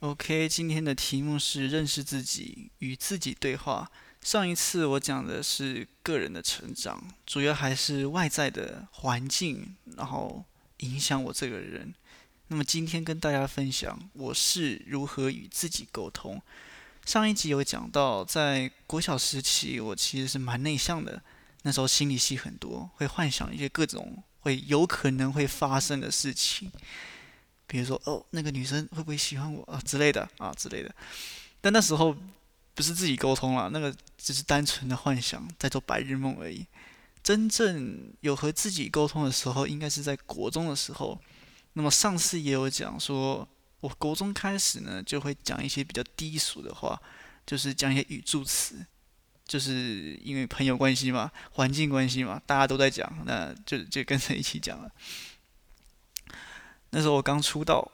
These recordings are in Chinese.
OK，今天的题目是认识自己与自己对话。上一次我讲的是个人的成长，主要还是外在的环境，然后影响我这个人。那么今天跟大家分享我是如何与自己沟通。上一集有讲到，在国小时期，我其实是蛮内向的，那时候心理戏很多，会幻想一些各种会有可能会发生的事情。比如说，哦，那个女生会不会喜欢我啊之类的啊之类的，但那时候不是自己沟通了，那个只是单纯的幻想，在做白日梦而已。真正有和自己沟通的时候，应该是在国中的时候。那么上次也有讲说，我国中开始呢，就会讲一些比较低俗的话，就是讲一些语助词，就是因为朋友关系嘛，环境关系嘛，大家都在讲，那就就跟着一起讲了。那时候我刚出道，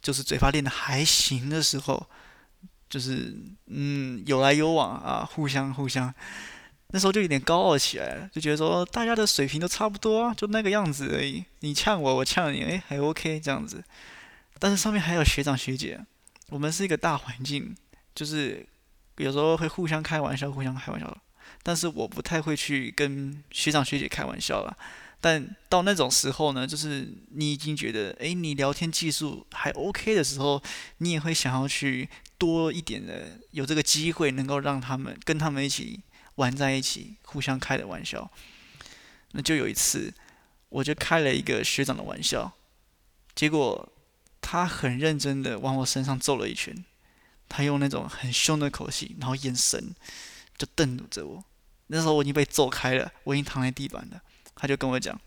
就是嘴巴练的还行的时候，就是嗯有来有往啊，互相互相，那时候就有点高傲起来了，就觉得说大家的水平都差不多啊，就那个样子而已，你呛我，我呛你，哎还 OK 这样子。但是上面还有学长学姐，我们是一个大环境，就是有时候会互相开玩笑，互相开玩笑，但是我不太会去跟学长学姐开玩笑了。但到那种时候呢，就是你已经觉得，哎，你聊天技术还 OK 的时候，你也会想要去多一点的有这个机会，能够让他们跟他们一起玩在一起，互相开的玩笑。那就有一次，我就开了一个学长的玩笑，结果他很认真的往我身上揍了一拳，他用那种很凶的口气，然后眼神就瞪着我。那时候我已经被揍开了，我已经躺在地板了。他就跟我讲：“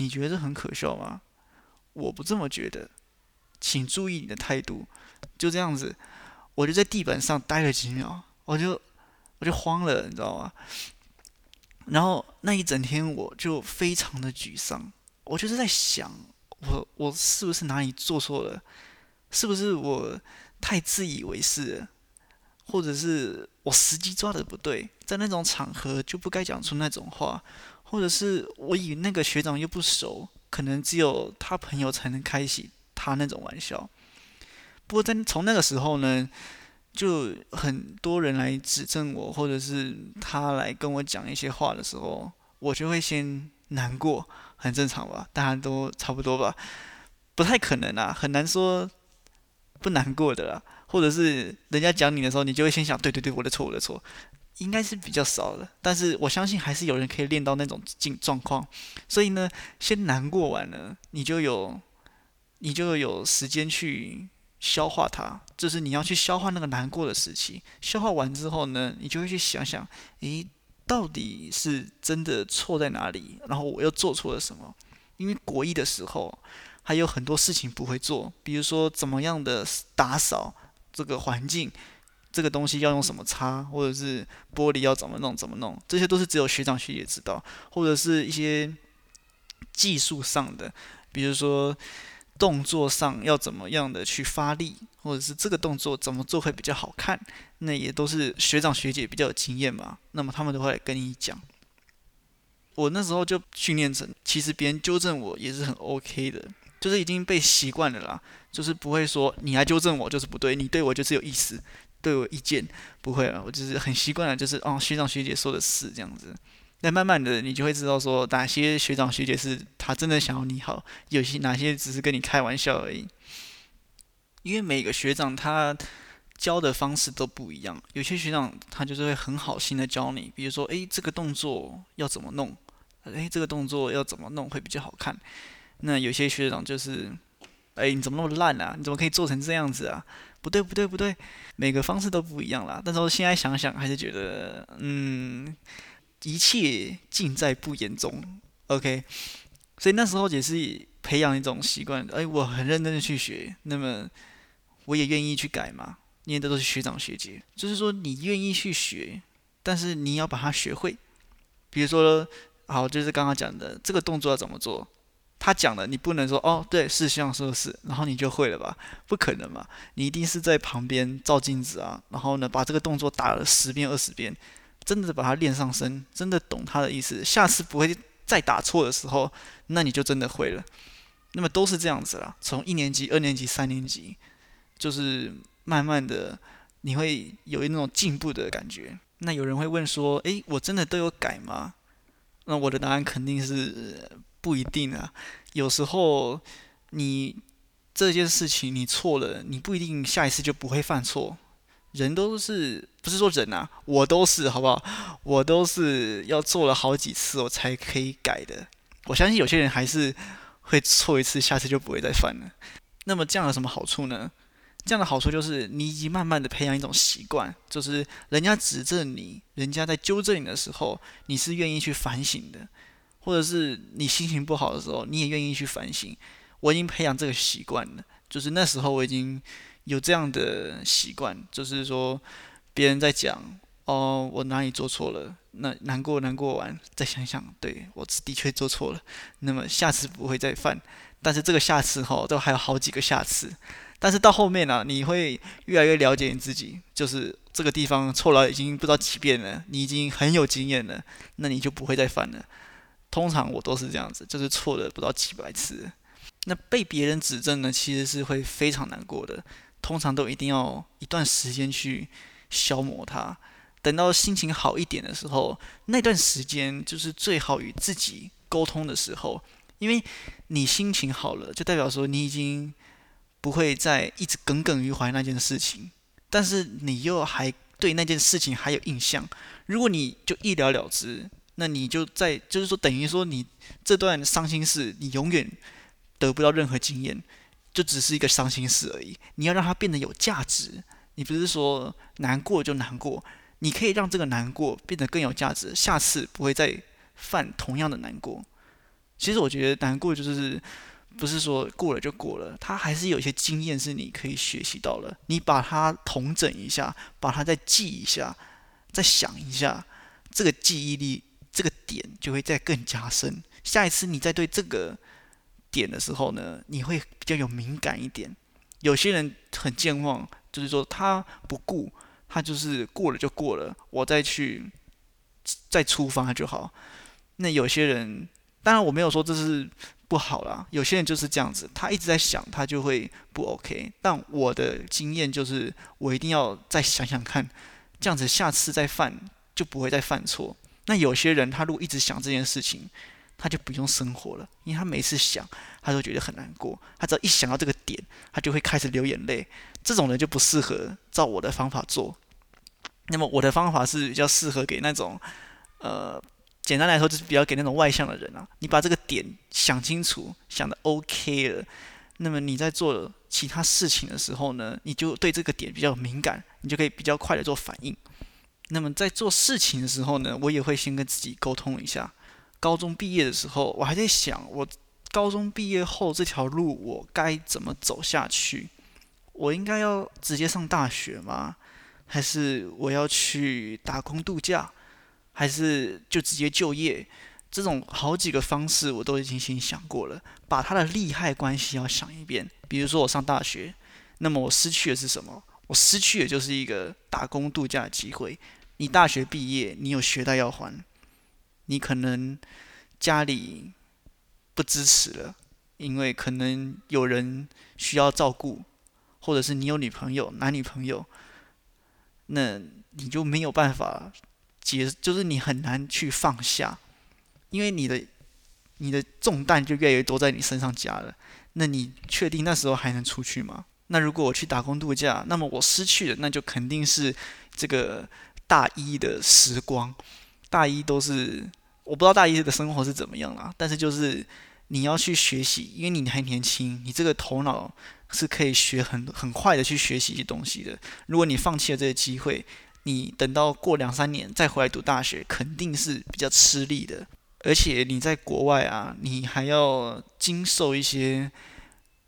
你觉得很可笑吗？我不这么觉得，请注意你的态度。”就这样子，我就在地板上待了几秒，我就我就慌了，你知道吗？然后那一整天我就非常的沮丧，我就是在想，我我是不是哪里做错了？是不是我太自以为是了？或者是我时机抓的不对，在那种场合就不该讲出那种话？或者是我与那个学长又不熟，可能只有他朋友才能开起他那种玩笑。不过在从那个时候呢，就很多人来指正我，或者是他来跟我讲一些话的时候，我就会先难过，很正常吧？大家都差不多吧？不太可能啊，很难说不难过的啦。或者是人家讲你的时候，你就会先想，对对对，我的错，我的错。应该是比较少的，但是我相信还是有人可以练到那种境状况。所以呢，先难过完了，你就有，你就有时间去消化它。就是你要去消化那个难过的时期。消化完之后呢，你就会去想想，诶，到底是真的错在哪里？然后我又做错了什么？因为国一的时候还有很多事情不会做，比如说怎么样的打扫这个环境。这个东西要用什么擦，或者是玻璃要怎么弄怎么弄，这些都是只有学长学姐知道，或者是一些技术上的，比如说动作上要怎么样的去发力，或者是这个动作怎么做会比较好看，那也都是学长学姐比较有经验嘛，那么他们都会跟你讲。我那时候就训练成，其实别人纠正我也是很 OK 的，就是已经被习惯了啦，就是不会说你来纠正我就是不对，你对我就是有意思。对我意见不会啊，我就是很习惯了，就是哦，学长学姐说的是这样子。那慢慢的，你就会知道说哪些学长学姐是他真的想要你好，有些哪些只是跟你开玩笑而已。因为每个学长他教的方式都不一样，有些学长他就是会很好心的教你，比如说诶，这个动作要怎么弄，诶，这个动作要怎么弄会比较好看。那有些学长就是，哎，你怎么那么烂啊？你怎么可以做成这样子啊？不对不对不对，每个方式都不一样啦。但是我现在想想，还是觉得，嗯，一切尽在不言中。OK，所以那时候也是培养一种习惯，哎，我很认真的去学，那么我也愿意去改嘛。因为这都是学长学姐，就是说你愿意去学，但是你要把它学会。比如说，好，就是刚刚讲的这个动作要怎么做。他讲的，你不能说哦，对，是这样说是，然后你就会了吧？不可能嘛！你一定是在旁边照镜子啊，然后呢，把这个动作打了十遍、二十遍，真的把它练上身，真的懂他的意思，下次不会再打错的时候，那你就真的会了。那么都是这样子啦，从一年级、二年级、三年级，就是慢慢的你会有那种进步的感觉。那有人会问说：“诶，我真的都有改吗？”那我的答案肯定是不一定啊。有时候你这件事情你错了，你不一定下一次就不会犯错。人都是不是说人啊，我都是好不好？我都是要做了好几次我才可以改的。我相信有些人还是会错一次，下次就不会再犯了。那么这样有什么好处呢？这样的好处就是你已经慢慢的培养一种习惯，就是人家指正你，人家在纠正你的时候，你是愿意去反省的，或者是你心情不好的时候，你也愿意去反省。我已经培养这个习惯了，就是那时候我已经有这样的习惯，就是说别人在讲哦，我哪里做错了，那难过难过完，再想想，对我的确做错了，那么下次不会再犯。但是这个下次哈，都还有好几个下次。但是到后面呢，你会越来越了解你自己，就是这个地方错了已经不知道几遍了，你已经很有经验了，那你就不会再犯了。通常我都是这样子，就是错了不知道几百次。那被别人指正呢，其实是会非常难过的。通常都一定要一段时间去消磨它，等到心情好一点的时候，那段时间就是最好与自己沟通的时候，因为你心情好了，就代表说你已经。不会再一直耿耿于怀那件事情，但是你又还对那件事情还有印象。如果你就一了了之，那你就在就是说等于说你这段伤心事，你永远得不到任何经验，就只是一个伤心事而已。你要让它变得有价值，你不是说难过就难过，你可以让这个难过变得更有价值，下次不会再犯同样的难过。其实我觉得难过就是。不是说过了就过了，他还是有一些经验是你可以学习到了。你把它统整一下，把它再记一下，再想一下，这个记忆力这个点就会再更加深。下一次你再对这个点的时候呢，你会比较有敏感一点。有些人很健忘，就是说他不顾，他就是过了就过了，我再去再出发就好。那有些人，当然我没有说这是。不好啦，有些人就是这样子，他一直在想，他就会不 OK。但我的经验就是，我一定要再想想看，这样子下次再犯就不会再犯错。那有些人他如果一直想这件事情，他就不用生活了，因为他每次想，他都觉得很难过。他只要一想到这个点，他就会开始流眼泪。这种人就不适合照我的方法做。那么我的方法是比较适合给那种，呃。简单来说，就是比较给那种外向的人啊。你把这个点想清楚，想的 OK 了，那么你在做其他事情的时候呢，你就对这个点比较敏感，你就可以比较快的做反应。那么在做事情的时候呢，我也会先跟自己沟通一下。高中毕业的时候，我还在想，我高中毕业后这条路我该怎么走下去？我应该要直接上大学吗？还是我要去打工度假？还是就直接就业，这种好几个方式我都已经先想过了，把它的利害关系要想一遍。比如说我上大学，那么我失去的是什么？我失去的就是一个打工度假的机会。你大学毕业，你有学贷要还，你可能家里不支持了，因为可能有人需要照顾，或者是你有女朋友、男女朋友，那你就没有办法。结就是你很难去放下，因为你的你的重担就越来越多在你身上加了。那你确定那时候还能出去吗？那如果我去打工度假，那么我失去的那就肯定是这个大一的时光。大一都是我不知道大一的生活是怎么样啦，但是就是你要去学习，因为你还年轻，你这个头脑是可以学很很快的去学习一些东西的。如果你放弃了这个机会，你等到过两三年再回来读大学，肯定是比较吃力的。而且你在国外啊，你还要经受一些，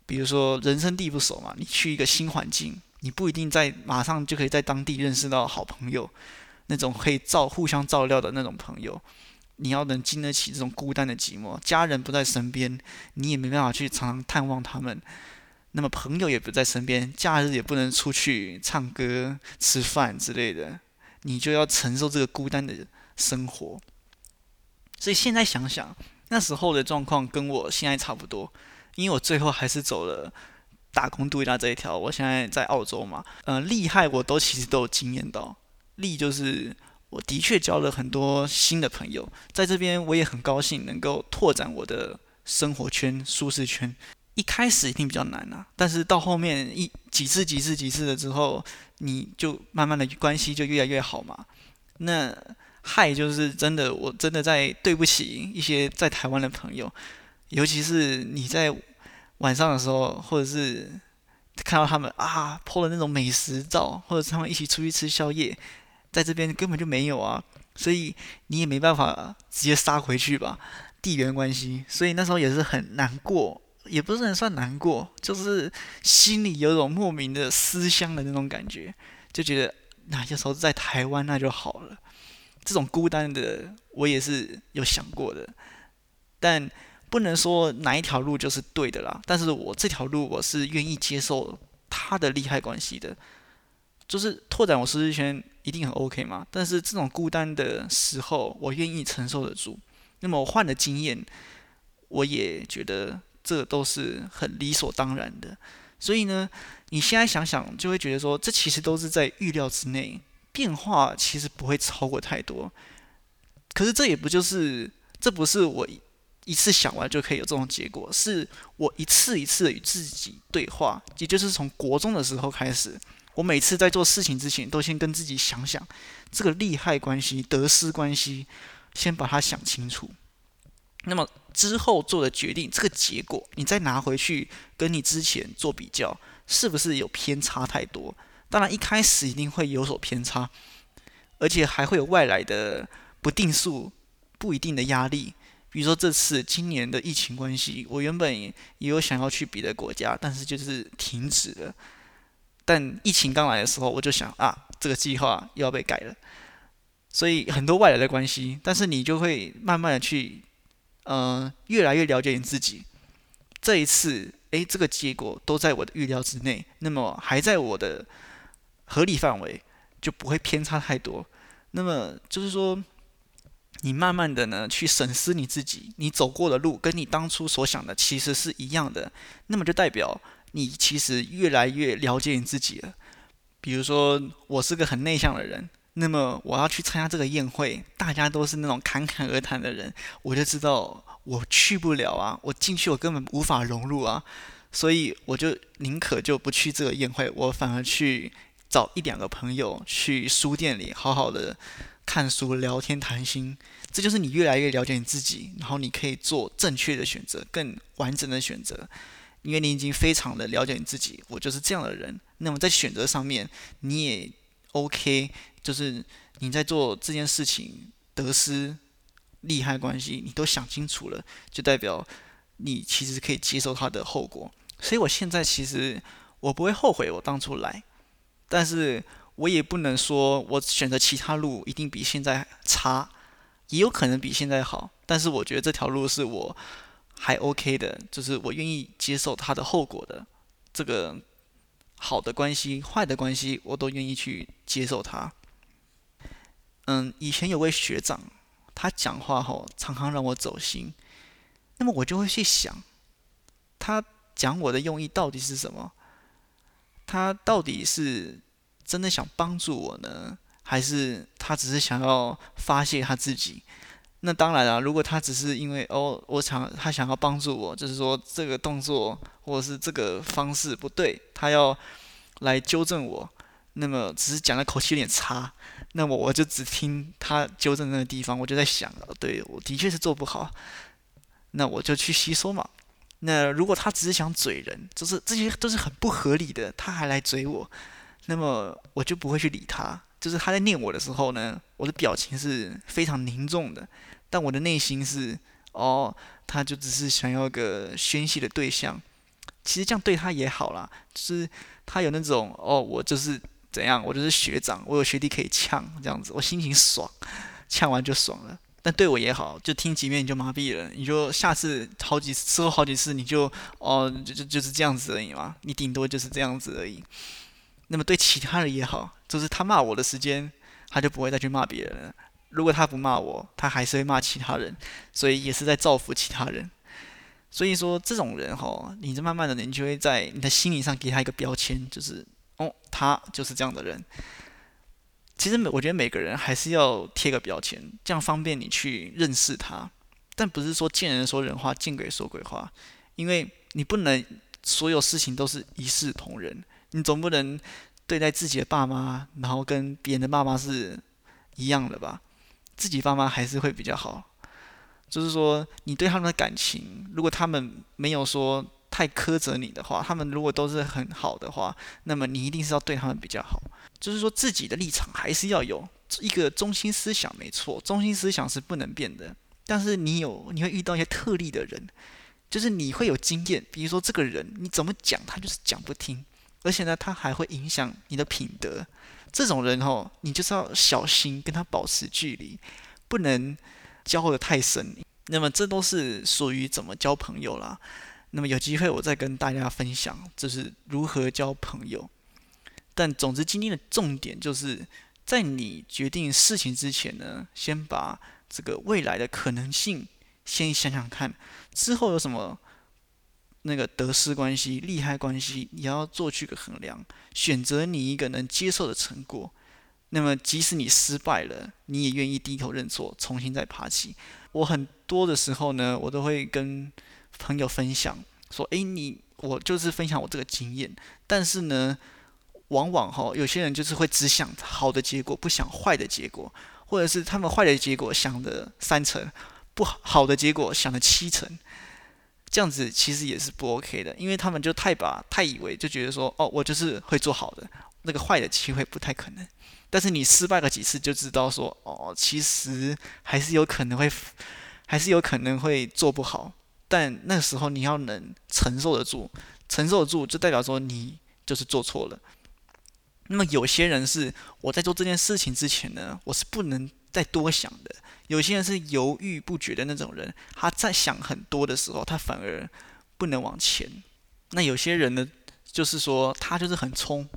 比如说人生地不熟嘛，你去一个新环境，你不一定在马上就可以在当地认识到好朋友，那种可以照互相照料的那种朋友。你要能经得起这种孤单的寂寞，家人不在身边，你也没办法去常常探望他们。那么朋友也不在身边，假日也不能出去唱歌、吃饭之类的，你就要承受这个孤单的生活。所以现在想想，那时候的状况跟我现在差不多，因为我最后还是走了打工度假这一条，我现在在澳洲嘛，嗯，厉害我都其实都有经验到。利就是我的确交了很多新的朋友，在这边我也很高兴能够拓展我的生活圈、舒适圈。一开始一定比较难啊，但是到后面一几次、几次、几次了之后，你就慢慢的关系就越来越好嘛。那害就是真的，我真的在对不起一些在台湾的朋友，尤其是你在晚上的时候，或者是看到他们啊拍了那种美食照，或者是他们一起出去吃宵夜，在这边根本就没有啊，所以你也没办法直接杀回去吧，地缘关系，所以那时候也是很难过。也不是很算难过，就是心里有种莫名的思乡的那种感觉，就觉得那些时候在台湾那就好了。这种孤单的我也是有想过的，但不能说哪一条路就是对的啦。但是我这条路我是愿意接受他的利害关系的，就是拓展我舒适圈一定很 OK 嘛。但是这种孤单的时候，我愿意承受得住。那么我换的经验，我也觉得。这都是很理所当然的，所以呢，你现在想想就会觉得说，这其实都是在预料之内，变化其实不会超过太多。可是这也不就是，这不是我一次想完就可以有这种结果，是我一次一次与自己对话，也就是从国中的时候开始，我每次在做事情之前，都先跟自己想想这个利害关系、得失关系，先把它想清楚。那么。之后做的决定，这个结果你再拿回去跟你之前做比较，是不是有偏差太多？当然一开始一定会有所偏差，而且还会有外来的不定数、不一定的压力。比如说这次今年的疫情关系，我原本也有想要去别的国家，但是就是停止了。但疫情刚来的时候，我就想啊，这个计划又要被改了。所以很多外来的关系，但是你就会慢慢的去。嗯，越来越了解你自己。这一次，诶，这个结果都在我的预料之内，那么还在我的合理范围，就不会偏差太多。那么就是说，你慢慢的呢去审视你自己，你走过的路跟你当初所想的其实是一样的，那么就代表你其实越来越了解你自己了。比如说，我是个很内向的人。那么我要去参加这个宴会，大家都是那种侃侃而谈的人，我就知道我去不了啊，我进去我根本无法融入啊，所以我就宁可就不去这个宴会，我反而去找一两个朋友去书店里好好的看书、聊天、谈心。这就是你越来越了解你自己，然后你可以做正确的选择、更完整的选择，因为你已经非常的了解你自己，我就是这样的人。那么在选择上面，你也 OK。就是你在做这件事情得失利害关系，你都想清楚了，就代表你其实可以接受它的后果。所以我现在其实我不会后悔我当初来，但是我也不能说我选择其他路一定比现在差，也有可能比现在好。但是我觉得这条路是我还 OK 的，就是我愿意接受它的后果的。这个好的关系、坏的关系，我都愿意去接受它。嗯，以前有位学长，他讲话吼常常让我走心，那么我就会去想，他讲我的用意到底是什么？他到底是真的想帮助我呢，还是他只是想要发泄他自己？那当然了，如果他只是因为哦，我想他想要帮助我，就是说这个动作或者是这个方式不对，他要来纠正我。那么只是讲的口气有点差，那么我就只听他纠正那个地方，我就在想，对我的确是做不好，那我就去吸收嘛。那如果他只是想嘴人，就是这些都是很不合理的，他还来嘴我，那么我就不会去理他。就是他在念我的时候呢，我的表情是非常凝重的，但我的内心是，哦，他就只是想要个宣泄的对象。其实这样对他也好啦，就是他有那种，哦，我就是。怎样？我就是学长，我有学弟可以呛，这样子我心情爽，呛完就爽了。但对我也好，就听几遍你就麻痹了，你就下次好几次之后好几次你就哦就就就是这样子而已嘛，你顶多就是这样子而已。那么对其他人也好，就是他骂我的时间，他就不会再去骂别人了。如果他不骂我，他还是会骂其他人，所以也是在造福其他人。所以说这种人哈，你就慢慢的，你就会在你的心理上给他一个标签，就是哦，他就是这样的人。其实每我觉得每个人还是要贴个标签，这样方便你去认识他。但不是说见人说人话，见鬼说鬼话，因为你不能所有事情都是一视同仁，你总不能对待自己的爸妈，然后跟别人的爸妈是一样的吧？自己爸妈还是会比较好。就是说，你对他们的感情，如果他们没有说太苛责你的话，他们如果都是很好的话，那么你一定是要对他们比较好。就是说，自己的立场还是要有一个中心思想，没错，中心思想是不能变的。但是你有，你会遇到一些特例的人，就是你会有经验，比如说这个人你怎么讲，他就是讲不听，而且呢，他还会影响你的品德。这种人哦，你就是要小心跟他保持距离，不能。交的太深，那么这都是属于怎么交朋友啦。那么有机会我再跟大家分享，就是如何交朋友。但总之，今天的重点就是在你决定事情之前呢，先把这个未来的可能性先想想看，之后有什么那个得失关系、利害关系，你要做去个衡量，选择你一个能接受的成果。那么，即使你失败了，你也愿意低头认错，重新再爬起。我很多的时候呢，我都会跟朋友分享，说：“诶，你我就是分享我这个经验。”但是呢，往往哈，有些人就是会只想好的结果，不想坏的结果，或者是他们坏的结果想的三成，不好的结果想的七成。这样子其实也是不 OK 的，因为他们就太把太以为，就觉得说：“哦，我就是会做好的，那个坏的机会不太可能。”但是你失败了几次就知道说哦，其实还是有可能会，还是有可能会做不好。但那时候你要能承受得住，承受得住就代表说你就是做错了。那么有些人是我在做这件事情之前呢，我是不能再多想的。有些人是犹豫不决的那种人，他在想很多的时候，他反而不能往前。那有些人呢，就是说他就是很冲。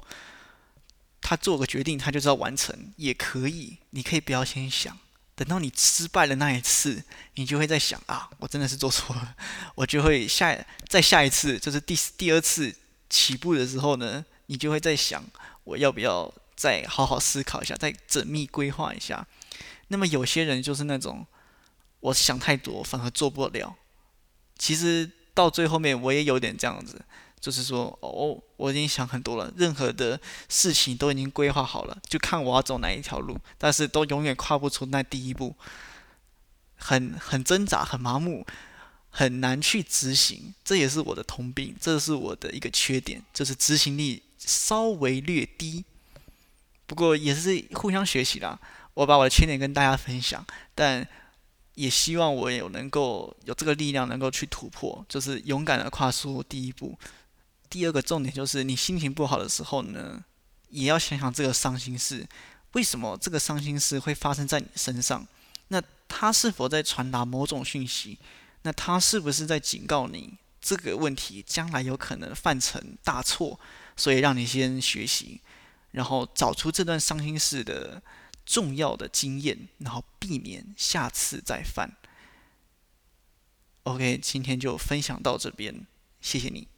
他做个决定，他就是要完成，也可以。你可以不要先想，等到你失败了那一次，你就会在想啊，我真的是做错了，我就会下再下一次，就是第第二次起步的时候呢，你就会在想，我要不要再好好思考一下，再缜密规划一下。那么有些人就是那种，我想太多，反而做不了。其实到最后面，我也有点这样子。就是说，哦，我已经想很多了，任何的事情都已经规划好了，就看我要走哪一条路，但是都永远跨不出那第一步，很很挣扎，很麻木，很难去执行。这也是我的通病，这是我的一个缺点，就是执行力稍微略低。不过也是互相学习啦，我把我的缺点跟大家分享，但也希望我有能够有这个力量，能够去突破，就是勇敢的跨出第一步。第二个重点就是，你心情不好的时候呢，也要想想这个伤心事，为什么这个伤心事会发生在你身上？那他是否在传达某种讯息？那他是不是在警告你这个问题将来有可能犯成大错？所以让你先学习，然后找出这段伤心事的重要的经验，然后避免下次再犯。OK，今天就分享到这边，谢谢你。